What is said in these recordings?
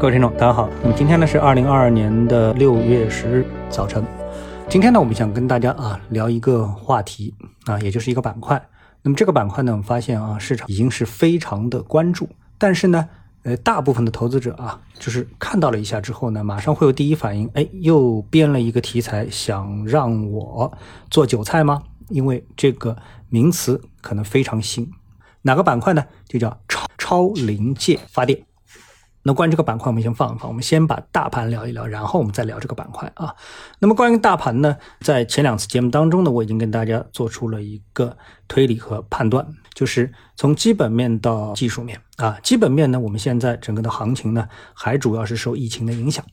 各位听众，大家好。那么今天呢是二零二二年的六月十日早晨。今天呢，我们想跟大家啊聊一个话题啊，也就是一个板块。那么这个板块呢，我们发现啊，市场已经是非常的关注，但是呢，呃，大部分的投资者啊，就是看到了一下之后呢，马上会有第一反应，哎，又编了一个题材，想让我做韭菜吗？因为这个名词可能非常新。哪个板块呢？就叫超超临界发电。那关于这个板块，我们先放一放。我们先把大盘聊一聊，然后我们再聊这个板块啊。那么关于大盘呢，在前两次节目当中呢，我已经跟大家做出了一个推理和判断，就是从基本面到技术面啊。基本面呢，我们现在整个的行情呢，还主要是受疫情的影响。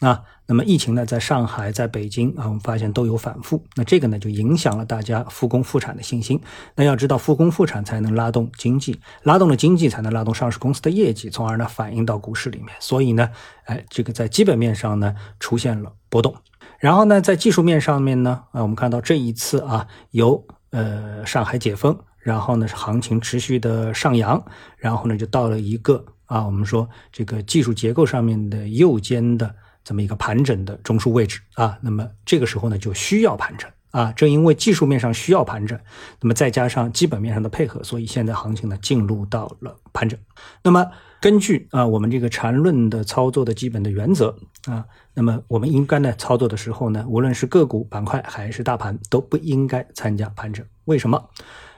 啊，那么疫情呢，在上海、在北京啊，我们发现都有反复。那这个呢，就影响了大家复工复产的信心。那要知道，复工复产才能拉动经济，拉动了经济，才能拉动上市公司的业绩，从而呢，反映到股市里面。所以呢，哎，这个在基本面上呢，出现了波动。然后呢，在技术面上面呢，啊，我们看到这一次啊，由呃上海解封，然后呢，是行情持续的上扬，然后呢，就到了一个啊，我们说这个技术结构上面的右肩的。这么一个盘整的中枢位置啊，那么这个时候呢就需要盘整啊，正因为技术面上需要盘整，那么再加上基本面上的配合，所以现在行情呢进入到了盘整。那么根据啊我们这个缠论的操作的基本的原则啊，那么我们应该呢操作的时候呢，无论是个股板块还是大盘都不应该参加盘整。为什么？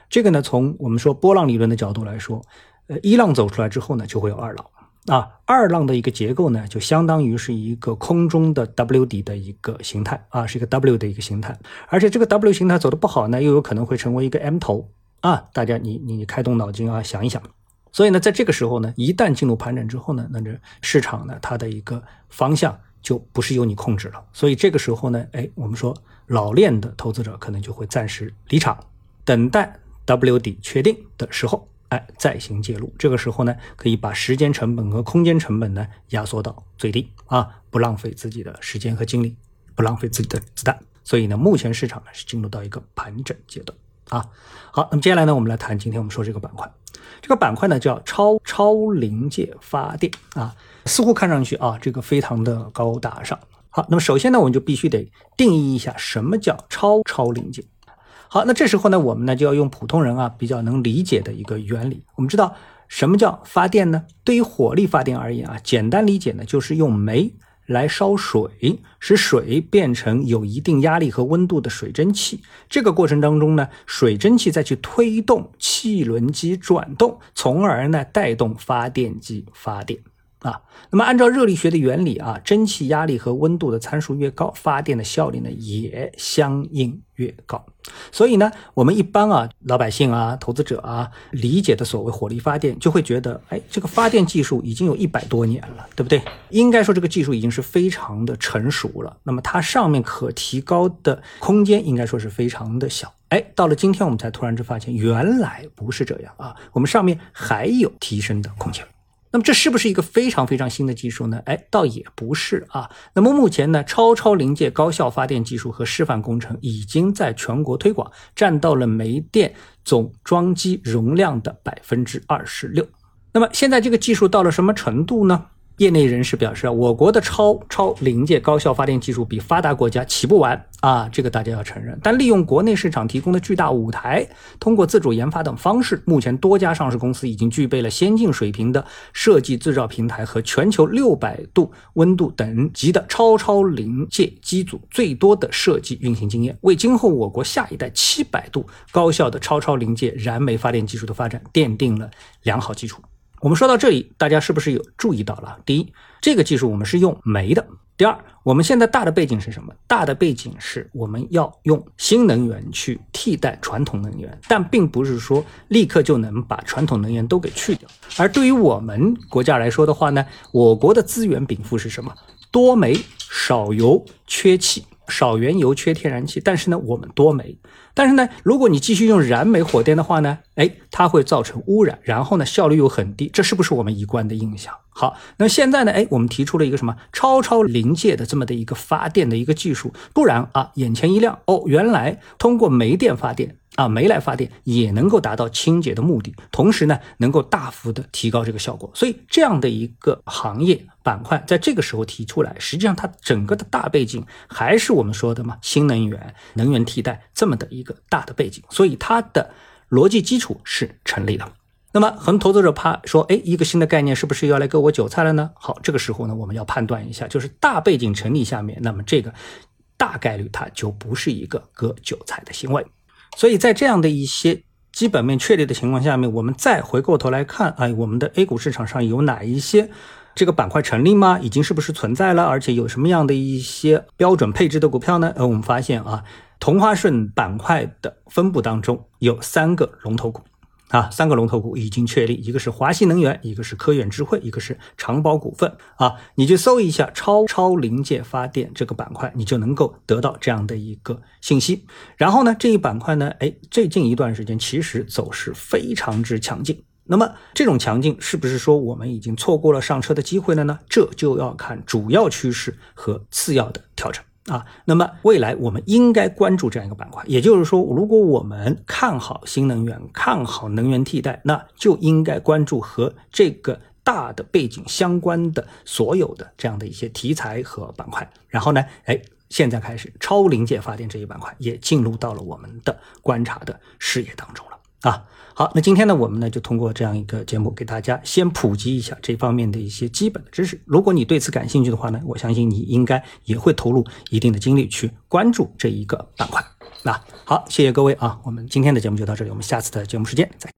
这个呢从我们说波浪理论的角度来说，呃一浪走出来之后呢就会有二浪。啊，二浪的一个结构呢，就相当于是一个空中的 W 底的一个形态啊，是一个 W 的一个形态，而且这个 W 形态走的不好呢，又有可能会成为一个 M 头啊。大家你你开动脑筋啊，想一想。所以呢，在这个时候呢，一旦进入盘整之后呢，那这市场呢，它的一个方向就不是由你控制了。所以这个时候呢，哎，我们说老练的投资者可能就会暂时离场，等待 W 底确定的时候。哎，再行介入，这个时候呢，可以把时间成本和空间成本呢压缩到最低啊，不浪费自己的时间和精力，不浪费自己的子弹。所以呢，目前市场呢是进入到一个盘整阶段啊。好，那么接下来呢，我们来谈今天我们说这个板块，这个板块呢叫超超临界发电啊，似乎看上去啊这个非常的高大上。好，那么首先呢，我们就必须得定义一下什么叫超超临界。好，那这时候呢，我们呢就要用普通人啊比较能理解的一个原理。我们知道什么叫发电呢？对于火力发电而言啊，简单理解呢就是用煤来烧水，使水变成有一定压力和温度的水蒸气。这个过程当中呢，水蒸气再去推动汽轮机转动，从而呢带动发电机发电。啊，那么按照热力学的原理啊，蒸汽压力和温度的参数越高，发电的效率呢也相应越高。所以呢，我们一般啊，老百姓啊，投资者啊，理解的所谓火力发电，就会觉得，哎，这个发电技术已经有一百多年了，对不对？应该说这个技术已经是非常的成熟了。那么它上面可提高的空间，应该说是非常的小。哎，到了今天我们才突然之发现，原来不是这样啊，我们上面还有提升的空间。那么这是不是一个非常非常新的技术呢？哎，倒也不是啊。那么目前呢，超超临界高效发电技术和示范工程已经在全国推广，占到了煤电总装机容量的百分之二十六。那么现在这个技术到了什么程度呢？业内人士表示啊，我国的超超临界高效发电技术比发达国家起步晚啊，这个大家要承认。但利用国内市场提供的巨大舞台，通过自主研发等方式，目前多家上市公司已经具备了先进水平的设计制造平台和全球六百度温度等级的超超临界机组最多的设计运行经验，为今后我国下一代七百度高效的超超临界燃煤发电技术的发展奠定了良好基础。我们说到这里，大家是不是有注意到了？第一，这个技术我们是用煤的；第二，我们现在大的背景是什么？大的背景是我们要用新能源去替代传统能源，但并不是说立刻就能把传统能源都给去掉。而对于我们国家来说的话呢，我国的资源禀赋是什么？多煤少油缺气。少原油缺天然气，但是呢，我们多煤。但是呢，如果你继续用燃煤火电的话呢，哎，它会造成污染，然后呢，效率又很低，这是不是我们一贯的印象？好，那现在呢，哎，我们提出了一个什么超超临界的这么的一个发电的一个技术，突然啊，眼前一亮，哦，原来通过煤电发电啊，煤来发电也能够达到清洁的目的，同时呢，能够大幅的提高这个效果。所以这样的一个行业板块，在这个时候提出来，实际上它整个的大背景还是我们说的嘛，新能源、能源替代这么的一个大的背景，所以它的逻辑基础是成立的。那么很多投资者怕说，哎，一个新的概念是不是要来割我韭菜了呢？好，这个时候呢，我们要判断一下，就是大背景成立下面，那么这个大概率它就不是一个割韭菜的行为。所以在这样的一些基本面确立的情况下面，我们再回过头来看，哎，我们的 A 股市场上有哪一些这个板块成立吗？已经是不是存在了？而且有什么样的一些标准配置的股票呢？呃，我们发现啊，同花顺板块的分布当中有三个龙头股。啊，三个龙头股已经确立，一个是华西能源，一个是科远智慧，一个是长宝股份。啊，你去搜一下超超临界发电这个板块，你就能够得到这样的一个信息。然后呢，这一板块呢，哎，最近一段时间其实走势非常之强劲。那么这种强劲是不是说我们已经错过了上车的机会了呢？这就要看主要趋势和次要的调整。啊，那么未来我们应该关注这样一个板块，也就是说，如果我们看好新能源，看好能源替代，那就应该关注和这个大的背景相关的所有的这样的一些题材和板块。然后呢，哎，现在开始超临界发电这一板块也进入到了我们的观察的视野当中了。啊，好，那今天呢，我们呢就通过这样一个节目，给大家先普及一下这方面的一些基本的知识。如果你对此感兴趣的话呢，我相信你应该也会投入一定的精力去关注这一个板块。那好，谢谢各位啊，我们今天的节目就到这里，我们下次的节目时间再。